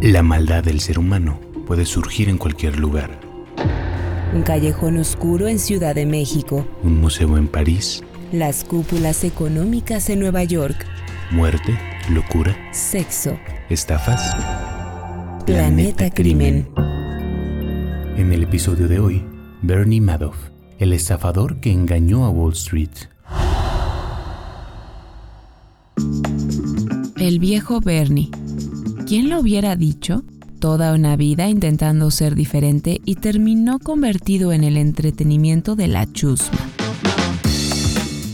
La maldad del ser humano puede surgir en cualquier lugar. Un callejón oscuro en Ciudad de México. Un museo en París. Las cúpulas económicas en Nueva York. Muerte, locura, Sexo. estafas. Planeta Crimen. En el episodio de hoy, Bernie Madoff, el estafador que engañó a Wall Street. El viejo Bernie. ¿Quién lo hubiera dicho? Toda una vida intentando ser diferente y terminó convertido en el entretenimiento de la chusma.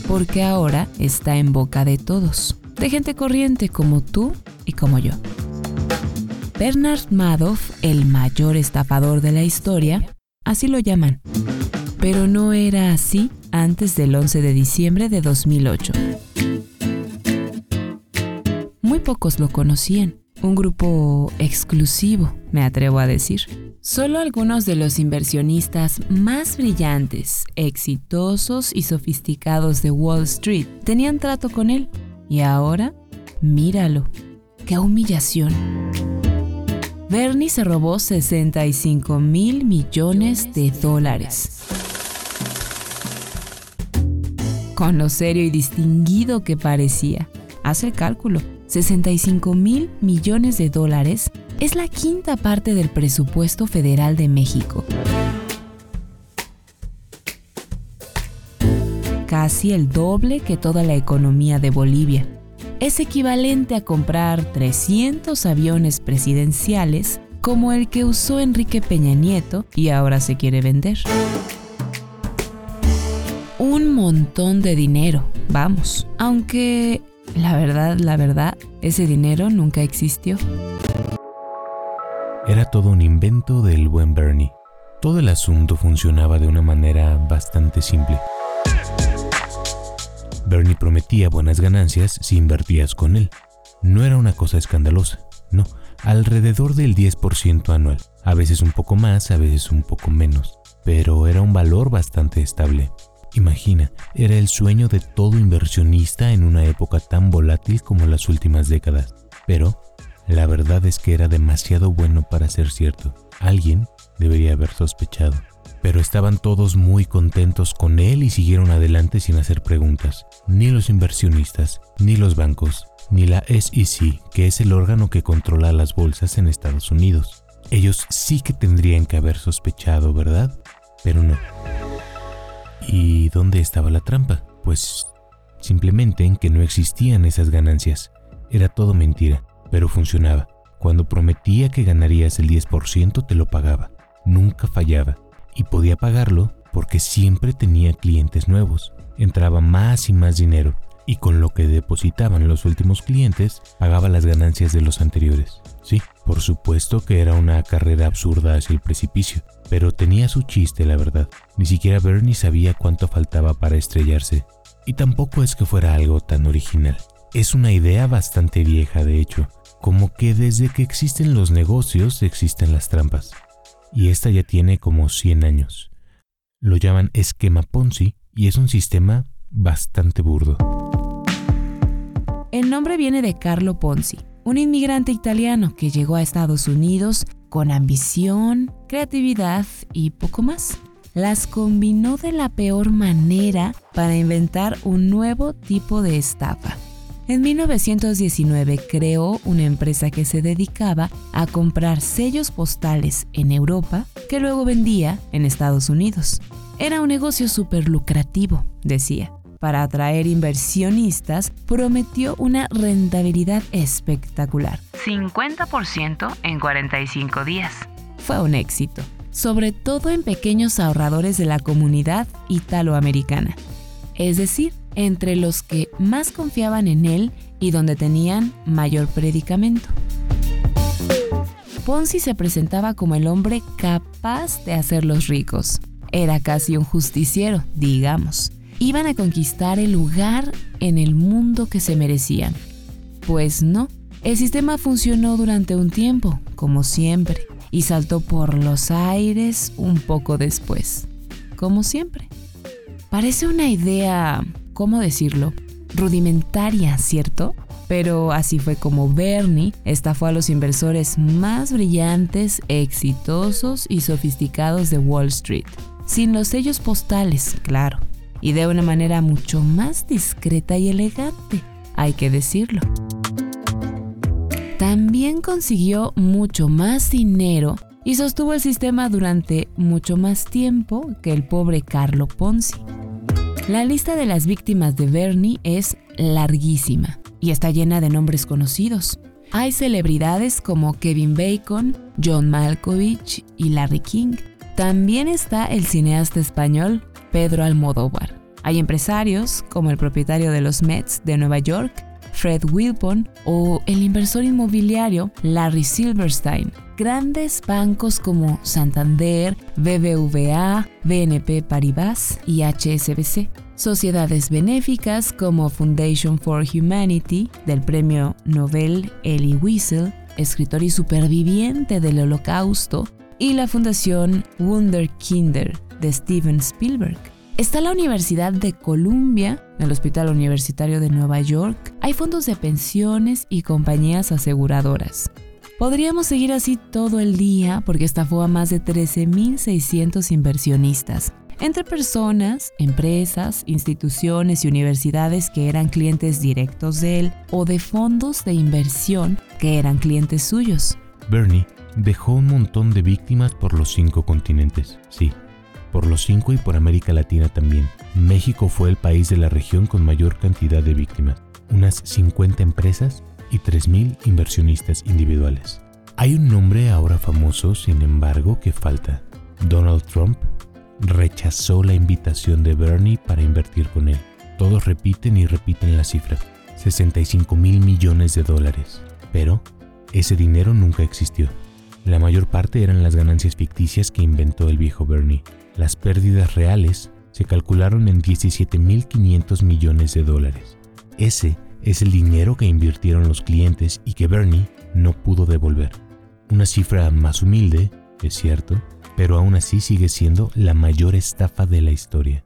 Porque ahora está en boca de todos, de gente corriente como tú y como yo. Bernard Madoff, el mayor estafador de la historia, así lo llaman. Pero no era así antes del 11 de diciembre de 2008. Muy pocos lo conocían, un grupo exclusivo, me atrevo a decir. Solo algunos de los inversionistas más brillantes, exitosos y sofisticados de Wall Street tenían trato con él. Y ahora, míralo, qué humillación. Bernie se robó 65 mil millones de dólares. Con lo serio y distinguido que parecía. Haz el cálculo. 65 mil millones de dólares es la quinta parte del presupuesto federal de México. Casi el doble que toda la economía de Bolivia. Es equivalente a comprar 300 aviones presidenciales como el que usó Enrique Peña Nieto y ahora se quiere vender. Un montón de dinero, vamos, aunque la verdad, la verdad, ese dinero nunca existió. Era todo un invento del buen Bernie. Todo el asunto funcionaba de una manera bastante simple. Bernie prometía buenas ganancias si invertías con él. No era una cosa escandalosa, no, alrededor del 10% anual, a veces un poco más, a veces un poco menos, pero era un valor bastante estable. Imagina, era el sueño de todo inversionista en una época tan volátil como las últimas décadas. Pero la verdad es que era demasiado bueno para ser cierto. Alguien debería haber sospechado. Pero estaban todos muy contentos con él y siguieron adelante sin hacer preguntas. Ni los inversionistas, ni los bancos, ni la SEC, que es el órgano que controla las bolsas en Estados Unidos. Ellos sí que tendrían que haber sospechado, ¿verdad? Pero no. ¿Y dónde estaba la trampa? Pues simplemente en que no existían esas ganancias. Era todo mentira, pero funcionaba. Cuando prometía que ganarías el 10% te lo pagaba. Nunca fallaba. Y podía pagarlo porque siempre tenía clientes nuevos. Entraba más y más dinero y con lo que depositaban los últimos clientes pagaba las ganancias de los anteriores. Sí, por supuesto que era una carrera absurda hacia el precipicio, pero tenía su chiste, la verdad. Ni siquiera Bernie sabía cuánto faltaba para estrellarse. Y tampoco es que fuera algo tan original. Es una idea bastante vieja, de hecho, como que desde que existen los negocios existen las trampas. Y esta ya tiene como 100 años. Lo llaman esquema Ponzi y es un sistema bastante burdo. El nombre viene de Carlo Ponzi, un inmigrante italiano que llegó a Estados Unidos con ambición, creatividad y poco más. Las combinó de la peor manera para inventar un nuevo tipo de estafa. En 1919 creó una empresa que se dedicaba a comprar sellos postales en Europa que luego vendía en Estados Unidos. Era un negocio súper lucrativo, decía para atraer inversionistas, prometió una rentabilidad espectacular. 50% en 45 días. Fue un éxito, sobre todo en pequeños ahorradores de la comunidad italoamericana. Es decir, entre los que más confiaban en él y donde tenían mayor predicamento. Ponzi se presentaba como el hombre capaz de hacerlos ricos. Era casi un justiciero, digamos iban a conquistar el lugar en el mundo que se merecían. Pues no, el sistema funcionó durante un tiempo, como siempre, y saltó por los aires un poco después, como siempre. Parece una idea, ¿cómo decirlo? Rudimentaria, ¿cierto? Pero así fue como Bernie estafó a los inversores más brillantes, exitosos y sofisticados de Wall Street. Sin los sellos postales, claro. Y de una manera mucho más discreta y elegante, hay que decirlo. También consiguió mucho más dinero y sostuvo el sistema durante mucho más tiempo que el pobre Carlo Ponzi. La lista de las víctimas de Bernie es larguísima y está llena de nombres conocidos. Hay celebridades como Kevin Bacon, John Malkovich y Larry King. También está el cineasta español Pedro Almodóvar. Hay empresarios como el propietario de los Mets de Nueva York, Fred Wilpon, o el inversor inmobiliario Larry Silverstein. Grandes bancos como Santander, BBVA, BNP Paribas y HSBC. Sociedades benéficas como Foundation for Humanity del premio Nobel Elie Wiesel, escritor y superviviente del Holocausto, y la Fundación Wunderkinder de Steven Spielberg. Está la Universidad de Columbia, el Hospital Universitario de Nueva York, hay fondos de pensiones y compañías aseguradoras. Podríamos seguir así todo el día porque estafó a más de 13.600 inversionistas, entre personas, empresas, instituciones y universidades que eran clientes directos de él o de fondos de inversión que eran clientes suyos. Bernie dejó un montón de víctimas por los cinco continentes, sí, por los cinco y por América Latina también. México fue el país de la región con mayor cantidad de víctimas, unas 50 empresas y 3.000 inversionistas individuales. Hay un nombre ahora famoso, sin embargo, que falta. Donald Trump rechazó la invitación de Bernie para invertir con él. Todos repiten y repiten la cifra, 65 mil millones de dólares. Pero ese dinero nunca existió. La mayor parte eran las ganancias ficticias que inventó el viejo Bernie. Las pérdidas reales se calcularon en 17.500 millones de dólares. Ese es el dinero que invirtieron los clientes y que Bernie no pudo devolver. Una cifra más humilde, es cierto, pero aún así sigue siendo la mayor estafa de la historia.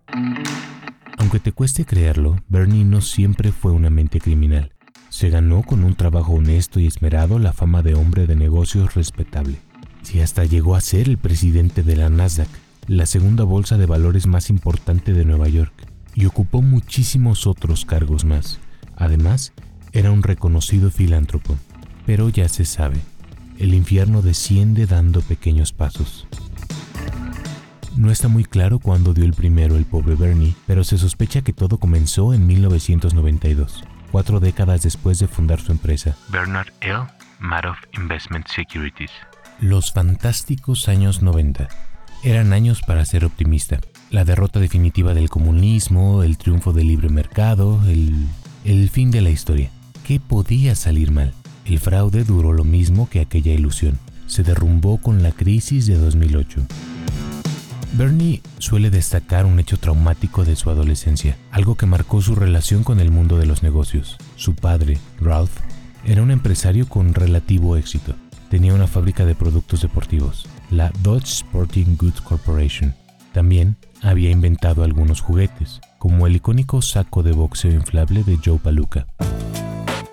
Aunque te cueste creerlo, Bernie no siempre fue una mente criminal. Se ganó con un trabajo honesto y esmerado la fama de hombre de negocios respetable. Si hasta llegó a ser el presidente de la Nasdaq, la segunda bolsa de valores más importante de Nueva York, y ocupó muchísimos otros cargos más. Además, era un reconocido filántropo. Pero ya se sabe, el infierno desciende dando pequeños pasos. No está muy claro cuándo dio el primero el pobre Bernie, pero se sospecha que todo comenzó en 1992, cuatro décadas después de fundar su empresa, Bernard L. Madoff Investment Securities. Los fantásticos años 90 eran años para ser optimista. La derrota definitiva del comunismo, el triunfo del libre mercado, el, el fin de la historia. ¿Qué podía salir mal? El fraude duró lo mismo que aquella ilusión. Se derrumbó con la crisis de 2008. Bernie suele destacar un hecho traumático de su adolescencia, algo que marcó su relación con el mundo de los negocios. Su padre, Ralph, era un empresario con relativo éxito. Tenía una fábrica de productos deportivos la Dodge Sporting Goods Corporation. También había inventado algunos juguetes, como el icónico saco de boxeo inflable de Joe Palooka.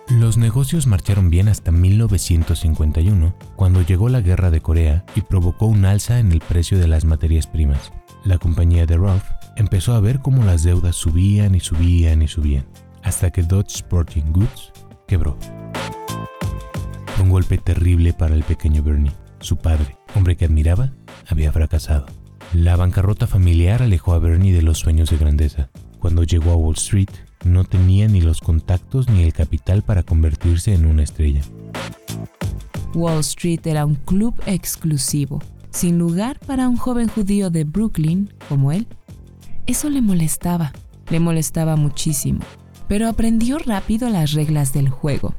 Los negocios marcharon bien hasta 1951, cuando llegó la guerra de Corea y provocó un alza en el precio de las materias primas. La compañía de Ralph empezó a ver cómo las deudas subían y subían y subían, hasta que Dodge Sporting Goods quebró. Un golpe terrible para el pequeño Bernie, su padre, hombre que admiraba, había fracasado. La bancarrota familiar alejó a Bernie de los sueños de grandeza. Cuando llegó a Wall Street, no tenía ni los contactos ni el capital para convertirse en una estrella. Wall Street era un club exclusivo, sin lugar para un joven judío de Brooklyn como él. Eso le molestaba, le molestaba muchísimo, pero aprendió rápido las reglas del juego.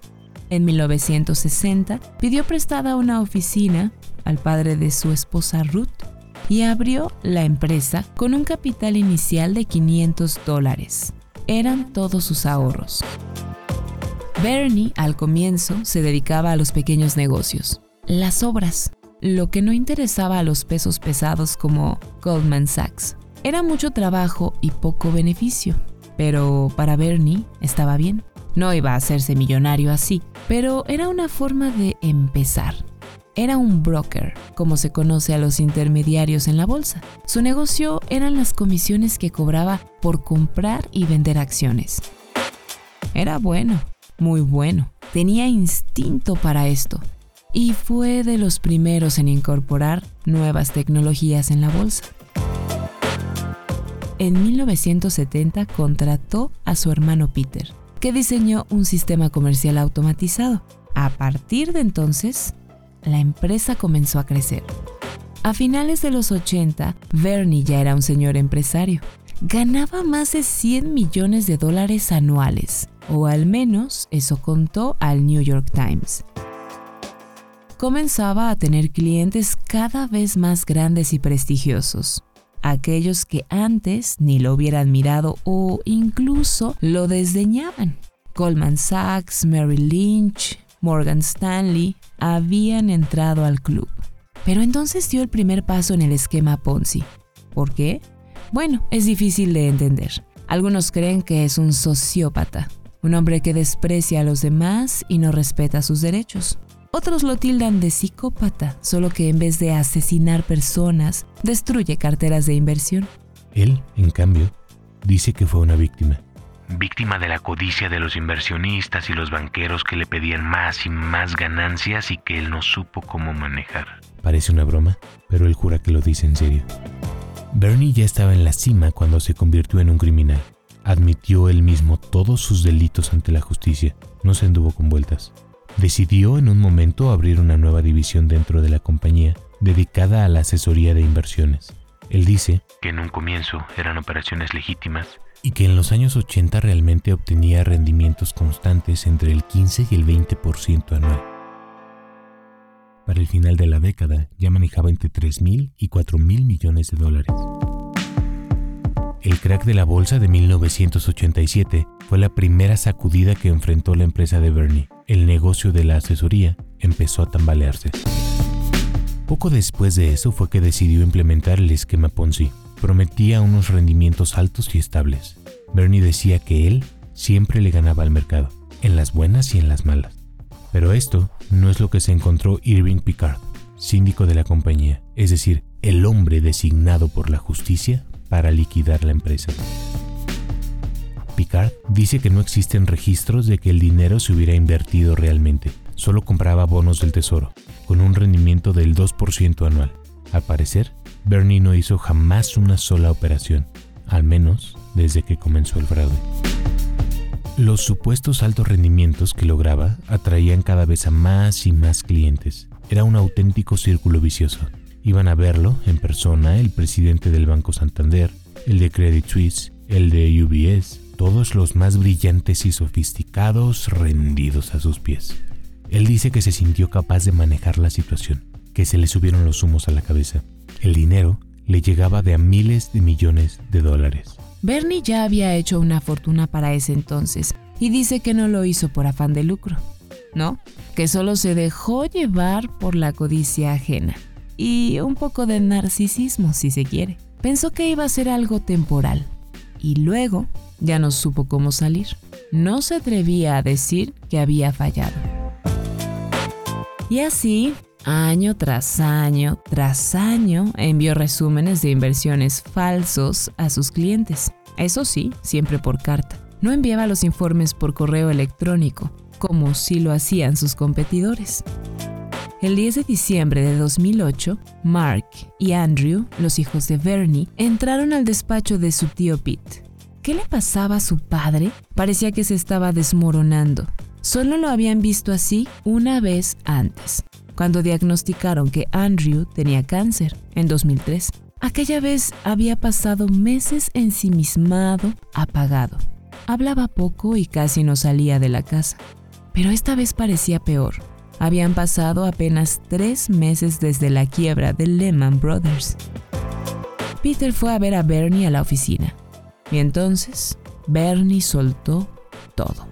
En 1960 pidió prestada una oficina al padre de su esposa Ruth y abrió la empresa con un capital inicial de 500 dólares. Eran todos sus ahorros. Bernie al comienzo se dedicaba a los pequeños negocios, las obras, lo que no interesaba a los pesos pesados como Goldman Sachs. Era mucho trabajo y poco beneficio, pero para Bernie estaba bien. No iba a hacerse millonario así, pero era una forma de empezar. Era un broker, como se conoce a los intermediarios en la bolsa. Su negocio eran las comisiones que cobraba por comprar y vender acciones. Era bueno, muy bueno. Tenía instinto para esto y fue de los primeros en incorporar nuevas tecnologías en la bolsa. En 1970 contrató a su hermano Peter, que diseñó un sistema comercial automatizado. A partir de entonces, la empresa comenzó a crecer. A finales de los 80, Bernie ya era un señor empresario. Ganaba más de 100 millones de dólares anuales, o al menos eso contó al New York Times. Comenzaba a tener clientes cada vez más grandes y prestigiosos, aquellos que antes ni lo hubieran mirado o incluso lo desdeñaban. Goldman Sachs, Merrill Lynch, Morgan Stanley habían entrado al club. Pero entonces dio el primer paso en el esquema Ponzi. ¿Por qué? Bueno, es difícil de entender. Algunos creen que es un sociópata, un hombre que desprecia a los demás y no respeta sus derechos. Otros lo tildan de psicópata, solo que en vez de asesinar personas, destruye carteras de inversión. Él, en cambio, dice que fue una víctima víctima de la codicia de los inversionistas y los banqueros que le pedían más y más ganancias y que él no supo cómo manejar. Parece una broma, pero él jura que lo dice en serio. Bernie ya estaba en la cima cuando se convirtió en un criminal. Admitió él mismo todos sus delitos ante la justicia, no se anduvo con vueltas. Decidió en un momento abrir una nueva división dentro de la compañía, dedicada a la asesoría de inversiones. Él dice que en un comienzo eran operaciones legítimas y que en los años 80 realmente obtenía rendimientos constantes entre el 15 y el 20% anual. Para el final de la década ya manejaba entre 3.000 y 4.000 millones de dólares. El crack de la bolsa de 1987 fue la primera sacudida que enfrentó la empresa de Bernie. El negocio de la asesoría empezó a tambalearse. Poco después de eso fue que decidió implementar el esquema Ponzi, prometía unos rendimientos altos y estables. Bernie decía que él siempre le ganaba al mercado, en las buenas y en las malas. Pero esto no es lo que se encontró Irving Picard, síndico de la compañía, es decir, el hombre designado por la justicia para liquidar la empresa. Picard dice que no existen registros de que el dinero se hubiera invertido realmente, solo compraba bonos del tesoro, con un rendimiento del 2% anual. Al parecer, Bernie no hizo jamás una sola operación, al menos desde que comenzó el fraude. Los supuestos altos rendimientos que lograba atraían cada vez a más y más clientes. Era un auténtico círculo vicioso. Iban a verlo en persona el presidente del Banco Santander, el de Credit Suisse, el de UBS, todos los más brillantes y sofisticados rendidos a sus pies. Él dice que se sintió capaz de manejar la situación, que se le subieron los humos a la cabeza el dinero le llegaba de a miles de millones de dólares. Bernie ya había hecho una fortuna para ese entonces y dice que no lo hizo por afán de lucro, ¿no? Que solo se dejó llevar por la codicia ajena y un poco de narcisismo si se quiere. Pensó que iba a ser algo temporal y luego ya no supo cómo salir. No se atrevía a decir que había fallado. Y así año tras año tras año envió resúmenes de inversiones falsos a sus clientes. Eso sí, siempre por carta. No enviaba los informes por correo electrónico, como si lo hacían sus competidores. El 10 de diciembre de 2008, Mark y Andrew, los hijos de Bernie, entraron al despacho de su tío Pete. ¿Qué le pasaba a su padre? Parecía que se estaba desmoronando. Solo lo habían visto así una vez antes, cuando diagnosticaron que Andrew tenía cáncer en 2003. Aquella vez había pasado meses ensimismado, apagado. Hablaba poco y casi no salía de la casa. Pero esta vez parecía peor. Habían pasado apenas tres meses desde la quiebra de Lehman Brothers. Peter fue a ver a Bernie a la oficina. Y entonces Bernie soltó todo.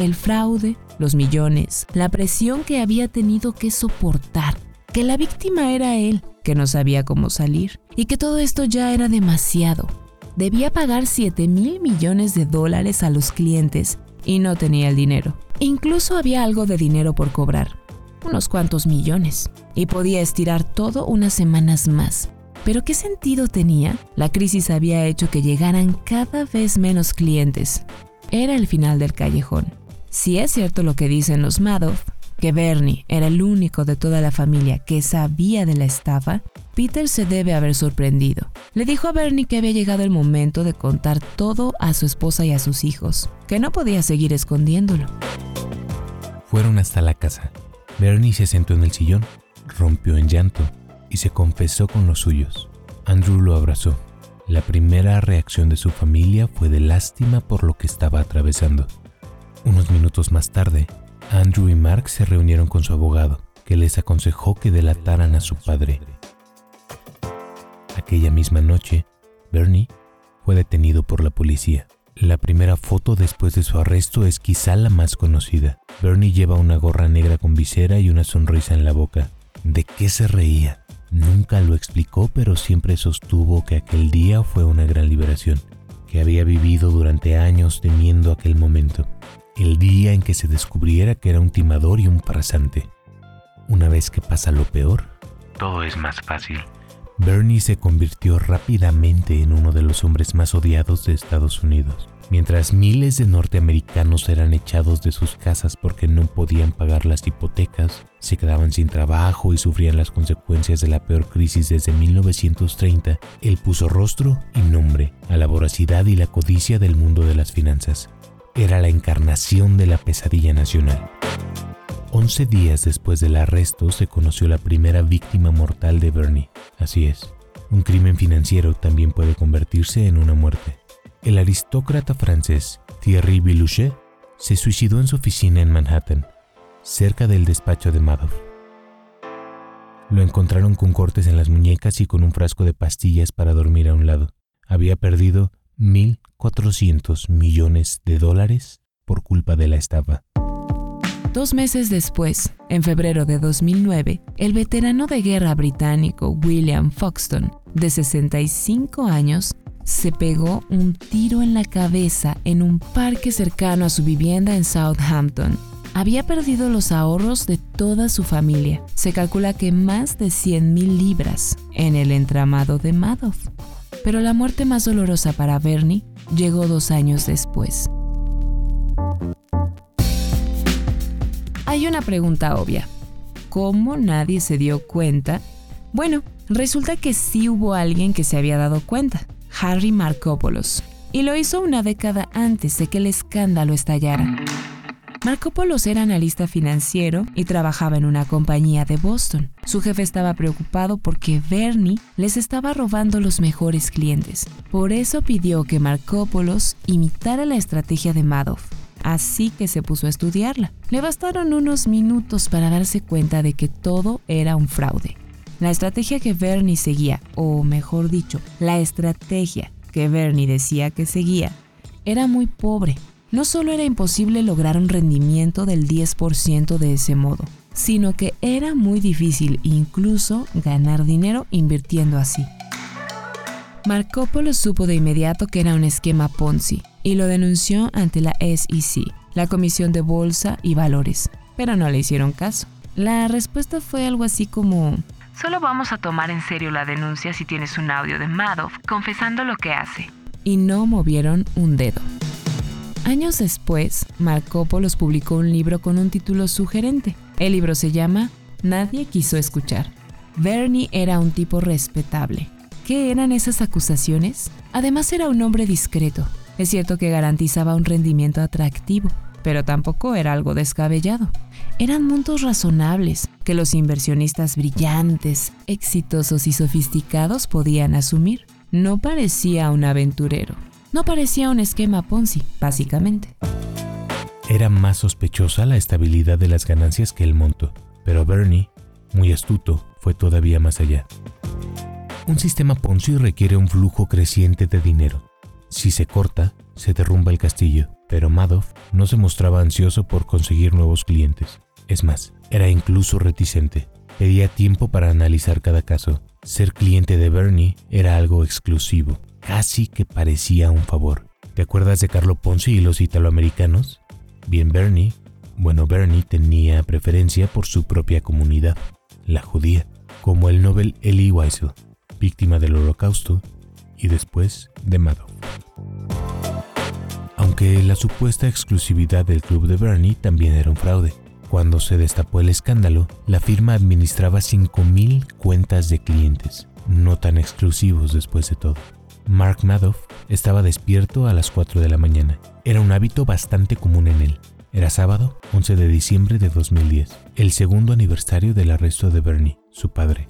El fraude, los millones, la presión que había tenido que soportar, que la víctima era él, que no sabía cómo salir y que todo esto ya era demasiado. Debía pagar 7 mil millones de dólares a los clientes y no tenía el dinero. Incluso había algo de dinero por cobrar, unos cuantos millones, y podía estirar todo unas semanas más. Pero ¿qué sentido tenía? La crisis había hecho que llegaran cada vez menos clientes. Era el final del callejón. Si es cierto lo que dicen los Madoff, que Bernie era el único de toda la familia que sabía de la estafa, Peter se debe haber sorprendido. Le dijo a Bernie que había llegado el momento de contar todo a su esposa y a sus hijos, que no podía seguir escondiéndolo. Fueron hasta la casa. Bernie se sentó en el sillón, rompió en llanto y se confesó con los suyos. Andrew lo abrazó. La primera reacción de su familia fue de lástima por lo que estaba atravesando. Unos minutos más tarde, Andrew y Mark se reunieron con su abogado, que les aconsejó que delataran a su padre. Aquella misma noche, Bernie fue detenido por la policía. La primera foto después de su arresto es quizá la más conocida. Bernie lleva una gorra negra con visera y una sonrisa en la boca. ¿De qué se reía? Nunca lo explicó, pero siempre sostuvo que aquel día fue una gran liberación, que había vivido durante años temiendo aquel momento, el día en que se descubriera que era un timador y un farsante. Una vez que pasa lo peor, todo es más fácil. Bernie se convirtió rápidamente en uno de los hombres más odiados de Estados Unidos. Mientras miles de norteamericanos eran echados de sus casas porque no podían pagar las hipotecas, se quedaban sin trabajo y sufrían las consecuencias de la peor crisis desde 1930, él puso rostro y nombre a la voracidad y la codicia del mundo de las finanzas. Era la encarnación de la pesadilla nacional. Once días después del arresto se conoció la primera víctima mortal de Bernie. Así es, un crimen financiero también puede convertirse en una muerte. El aristócrata francés Thierry Bilouchet se suicidó en su oficina en Manhattan, cerca del despacho de Madoff. Lo encontraron con cortes en las muñecas y con un frasco de pastillas para dormir a un lado. Había perdido 1.400 millones de dólares por culpa de la estafa. Dos meses después, en febrero de 2009, el veterano de guerra británico William Foxton, de 65 años, se pegó un tiro en la cabeza en un parque cercano a su vivienda en Southampton. Había perdido los ahorros de toda su familia. Se calcula que más de 100 mil libras en el entramado de Madoff. Pero la muerte más dolorosa para Bernie llegó dos años después. Hay una pregunta obvia. ¿Cómo nadie se dio cuenta? Bueno, resulta que sí hubo alguien que se había dado cuenta. Harry Markopoulos, y lo hizo una década antes de que el escándalo estallara. Markopoulos era analista financiero y trabajaba en una compañía de Boston. Su jefe estaba preocupado porque Bernie les estaba robando los mejores clientes. Por eso pidió que Markopoulos imitara la estrategia de Madoff. Así que se puso a estudiarla. Le bastaron unos minutos para darse cuenta de que todo era un fraude. La estrategia que Bernie seguía, o mejor dicho, la estrategia que Bernie decía que seguía, era muy pobre. No solo era imposible lograr un rendimiento del 10% de ese modo, sino que era muy difícil incluso ganar dinero invirtiendo así. Marco supo de inmediato que era un esquema Ponzi y lo denunció ante la SEC, la Comisión de Bolsa y Valores, pero no le hicieron caso. La respuesta fue algo así como, Solo vamos a tomar en serio la denuncia si tienes un audio de Madoff confesando lo que hace. Y no movieron un dedo. Años después, Markopoulos publicó un libro con un título sugerente. El libro se llama Nadie quiso escuchar. Bernie era un tipo respetable. ¿Qué eran esas acusaciones? Además era un hombre discreto. Es cierto que garantizaba un rendimiento atractivo, pero tampoco era algo descabellado. Eran montos razonables que los inversionistas brillantes, exitosos y sofisticados podían asumir. No parecía un aventurero. No parecía un esquema Ponzi, básicamente. Era más sospechosa la estabilidad de las ganancias que el monto, pero Bernie, muy astuto, fue todavía más allá. Un sistema Ponzi requiere un flujo creciente de dinero. Si se corta, se derrumba el castillo pero Madoff no se mostraba ansioso por conseguir nuevos clientes. Es más, era incluso reticente. Pedía tiempo para analizar cada caso. Ser cliente de Bernie era algo exclusivo, casi que parecía un favor. ¿Te acuerdas de Carlo Ponzi y los italoamericanos? Bien Bernie, bueno Bernie tenía preferencia por su propia comunidad, la judía, como el Nobel Elie Wiesel, víctima del holocausto y después de Madoff. Aunque la supuesta exclusividad del club de Bernie también era un fraude. Cuando se destapó el escándalo, la firma administraba 5.000 cuentas de clientes, no tan exclusivos después de todo. Mark Madoff estaba despierto a las 4 de la mañana. Era un hábito bastante común en él. Era sábado, 11 de diciembre de 2010, el segundo aniversario del arresto de Bernie, su padre.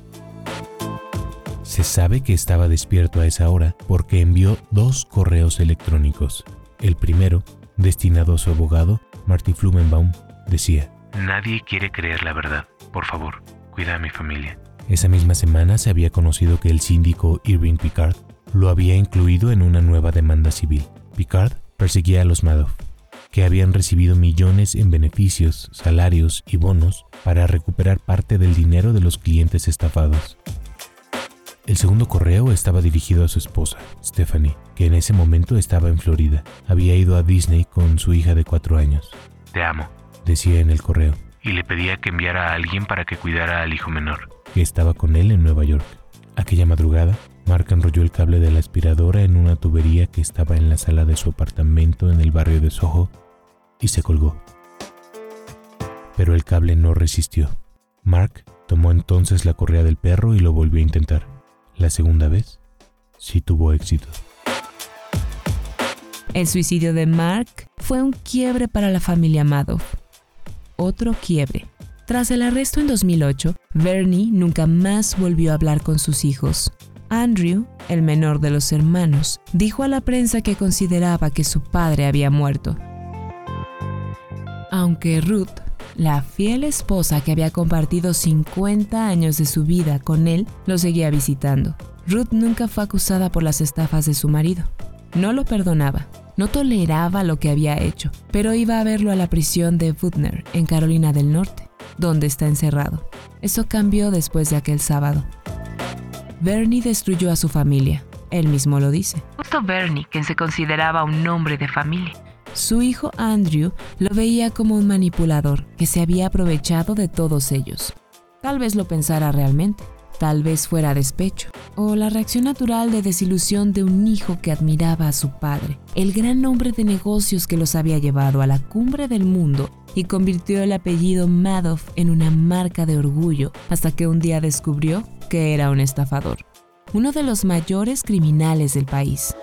Se sabe que estaba despierto a esa hora porque envió dos correos electrónicos. El primero, destinado a su abogado, Marty Flumenbaum, decía, Nadie quiere creer la verdad. Por favor, cuida a mi familia. Esa misma semana se había conocido que el síndico Irving Picard lo había incluido en una nueva demanda civil. Picard perseguía a los Madoff, que habían recibido millones en beneficios, salarios y bonos para recuperar parte del dinero de los clientes estafados. El segundo correo estaba dirigido a su esposa, Stephanie, que en ese momento estaba en Florida. Había ido a Disney con su hija de cuatro años. Te amo, decía en el correo, y le pedía que enviara a alguien para que cuidara al hijo menor, que estaba con él en Nueva York. Aquella madrugada, Mark enrolló el cable de la aspiradora en una tubería que estaba en la sala de su apartamento en el barrio de Soho y se colgó. Pero el cable no resistió. Mark tomó entonces la correa del perro y lo volvió a intentar. La segunda vez sí tuvo éxito. El suicidio de Mark fue un quiebre para la familia Madoff. Otro quiebre. Tras el arresto en 2008, Bernie nunca más volvió a hablar con sus hijos. Andrew, el menor de los hermanos, dijo a la prensa que consideraba que su padre había muerto. Aunque Ruth, la fiel esposa que había compartido 50 años de su vida con él lo seguía visitando. Ruth nunca fue acusada por las estafas de su marido. No lo perdonaba, no toleraba lo que había hecho, pero iba a verlo a la prisión de Butner, en Carolina del Norte, donde está encerrado. Eso cambió después de aquel sábado. Bernie destruyó a su familia, él mismo lo dice. Justo Bernie, quien se consideraba un hombre de familia. Su hijo Andrew lo veía como un manipulador que se había aprovechado de todos ellos. Tal vez lo pensara realmente, tal vez fuera despecho, o la reacción natural de desilusión de un hijo que admiraba a su padre, el gran hombre de negocios que los había llevado a la cumbre del mundo y convirtió el apellido Madoff en una marca de orgullo hasta que un día descubrió que era un estafador, uno de los mayores criminales del país.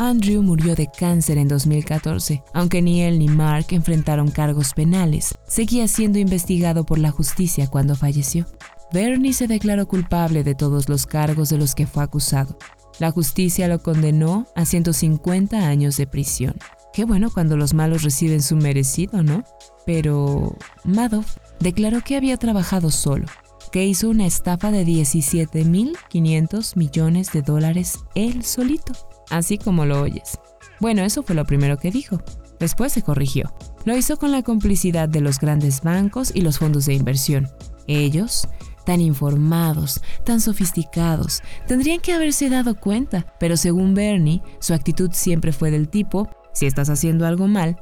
Andrew murió de cáncer en 2014. Aunque ni él ni Mark enfrentaron cargos penales, seguía siendo investigado por la justicia cuando falleció. Bernie se declaró culpable de todos los cargos de los que fue acusado. La justicia lo condenó a 150 años de prisión. Qué bueno cuando los malos reciben su merecido, ¿no? Pero Madoff declaró que había trabajado solo, que hizo una estafa de 17.500 millones de dólares él solito así como lo oyes. Bueno, eso fue lo primero que dijo. Después se corrigió. Lo hizo con la complicidad de los grandes bancos y los fondos de inversión. Ellos, tan informados, tan sofisticados, tendrían que haberse dado cuenta, pero según Bernie, su actitud siempre fue del tipo, si estás haciendo algo mal,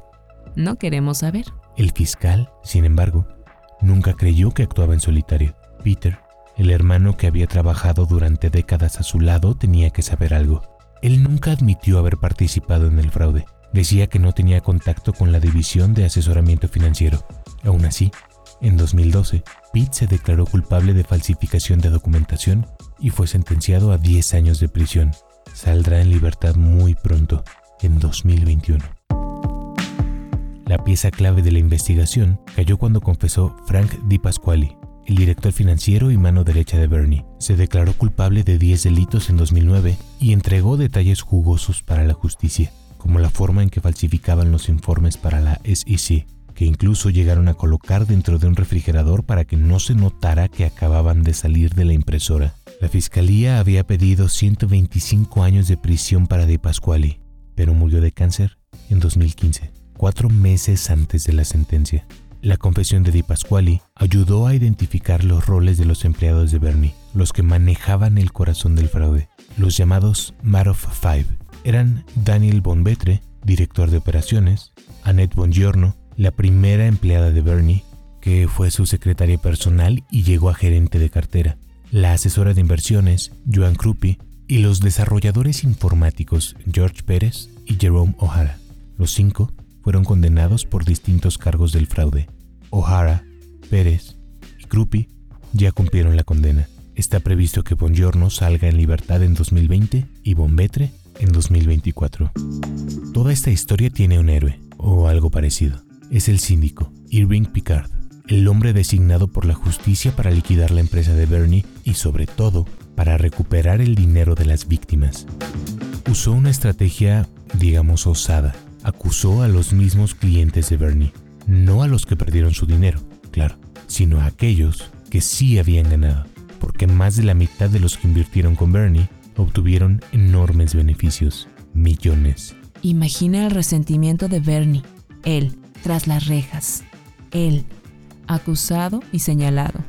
no queremos saber. El fiscal, sin embargo, nunca creyó que actuaba en solitario. Peter, el hermano que había trabajado durante décadas a su lado, tenía que saber algo. Él nunca admitió haber participado en el fraude. Decía que no tenía contacto con la división de asesoramiento financiero. Aún así, en 2012, Pete se declaró culpable de falsificación de documentación y fue sentenciado a 10 años de prisión. Saldrá en libertad muy pronto, en 2021. La pieza clave de la investigación cayó cuando confesó Frank Di Pasquale, el director financiero y mano derecha de Bernie, se declaró culpable de 10 delitos en 2009 y entregó detalles jugosos para la justicia, como la forma en que falsificaban los informes para la SEC, que incluso llegaron a colocar dentro de un refrigerador para que no se notara que acababan de salir de la impresora. La fiscalía había pedido 125 años de prisión para De Pasquale, pero murió de cáncer en 2015, cuatro meses antes de la sentencia. La confesión de Di Pasquale ayudó a identificar los roles de los empleados de Bernie, los que manejaban el corazón del fraude, los llamados Madoff Five. Eran Daniel Bonbetre, director de operaciones, Annette Bongiorno, la primera empleada de Bernie, que fue su secretaria personal y llegó a gerente de cartera, la asesora de inversiones, Joan Krupi, y los desarrolladores informáticos George Pérez y Jerome O'Hara. Los cinco fueron condenados por distintos cargos del fraude. O'Hara, Pérez y Krupi ya cumplieron la condena. Está previsto que Bongiorno salga en libertad en 2020 y Bombetre en 2024. Toda esta historia tiene un héroe, o algo parecido. Es el síndico, Irving Picard, el hombre designado por la justicia para liquidar la empresa de Bernie y sobre todo para recuperar el dinero de las víctimas. Usó una estrategia, digamos, osada. Acusó a los mismos clientes de Bernie, no a los que perdieron su dinero, claro, sino a aquellos que sí habían ganado, porque más de la mitad de los que invirtieron con Bernie obtuvieron enormes beneficios, millones. Imagina el resentimiento de Bernie, él, tras las rejas, él, acusado y señalado,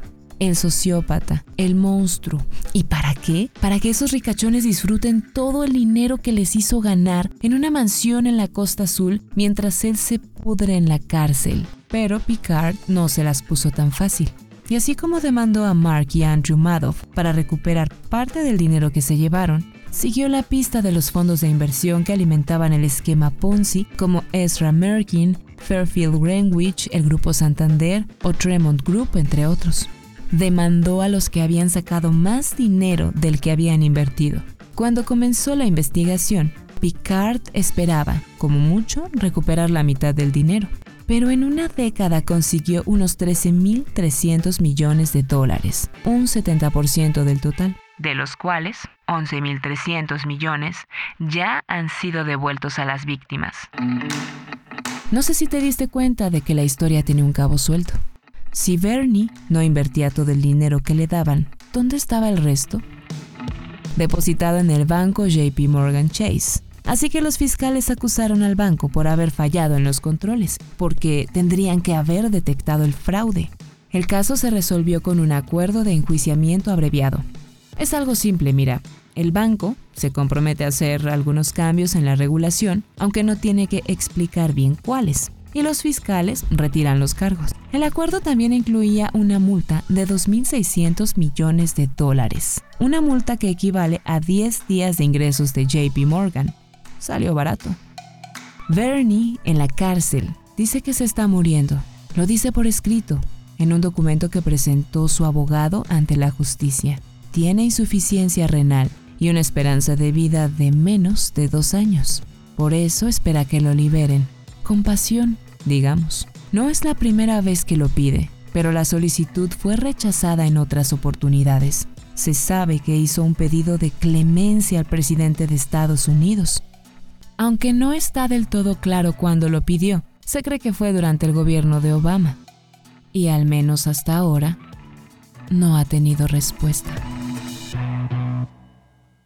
el sociópata, el monstruo. ¿Y para qué? Para que esos ricachones disfruten todo el dinero que les hizo ganar en una mansión en la Costa Azul mientras él se pudre en la cárcel. Pero Picard no se las puso tan fácil. Y así como demandó a Mark y Andrew Madoff para recuperar parte del dinero que se llevaron, siguió la pista de los fondos de inversión que alimentaban el esquema Ponzi como Ezra Merkin, Fairfield Greenwich, el Grupo Santander o Tremont Group, entre otros. Demandó a los que habían sacado más dinero del que habían invertido. Cuando comenzó la investigación, Picard esperaba, como mucho, recuperar la mitad del dinero, pero en una década consiguió unos 13.300 millones de dólares, un 70% del total, de los cuales 11.300 millones ya han sido devueltos a las víctimas. No sé si te diste cuenta de que la historia tiene un cabo suelto. Si Bernie no invertía todo el dinero que le daban, ¿dónde estaba el resto? Depositado en el banco JP Morgan Chase, Así que los fiscales acusaron al banco por haber fallado en los controles, porque tendrían que haber detectado el fraude. El caso se resolvió con un acuerdo de enjuiciamiento abreviado. Es algo simple, mira. El banco se compromete a hacer algunos cambios en la regulación, aunque no tiene que explicar bien cuáles y los fiscales retiran los cargos. El acuerdo también incluía una multa de 2.600 millones de dólares, una multa que equivale a 10 días de ingresos de JP Morgan salió barato. Bernie, en la cárcel, dice que se está muriendo. Lo dice por escrito, en un documento que presentó su abogado ante la justicia. Tiene insuficiencia renal y una esperanza de vida de menos de dos años. Por eso espera que lo liberen. Compasión, digamos. No es la primera vez que lo pide, pero la solicitud fue rechazada en otras oportunidades. Se sabe que hizo un pedido de clemencia al presidente de Estados Unidos, aunque no está del todo claro cuándo lo pidió, se cree que fue durante el gobierno de Obama. Y al menos hasta ahora, no ha tenido respuesta.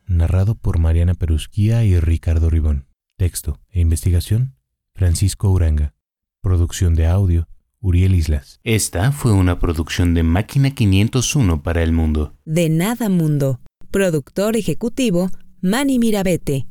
Narrado por Mariana Perusquía y Ricardo Ribón. Texto e investigación, Francisco Uranga. Producción de audio, Uriel Islas. Esta fue una producción de Máquina 501 para el mundo. De nada mundo. Productor ejecutivo, Manny Mirabete.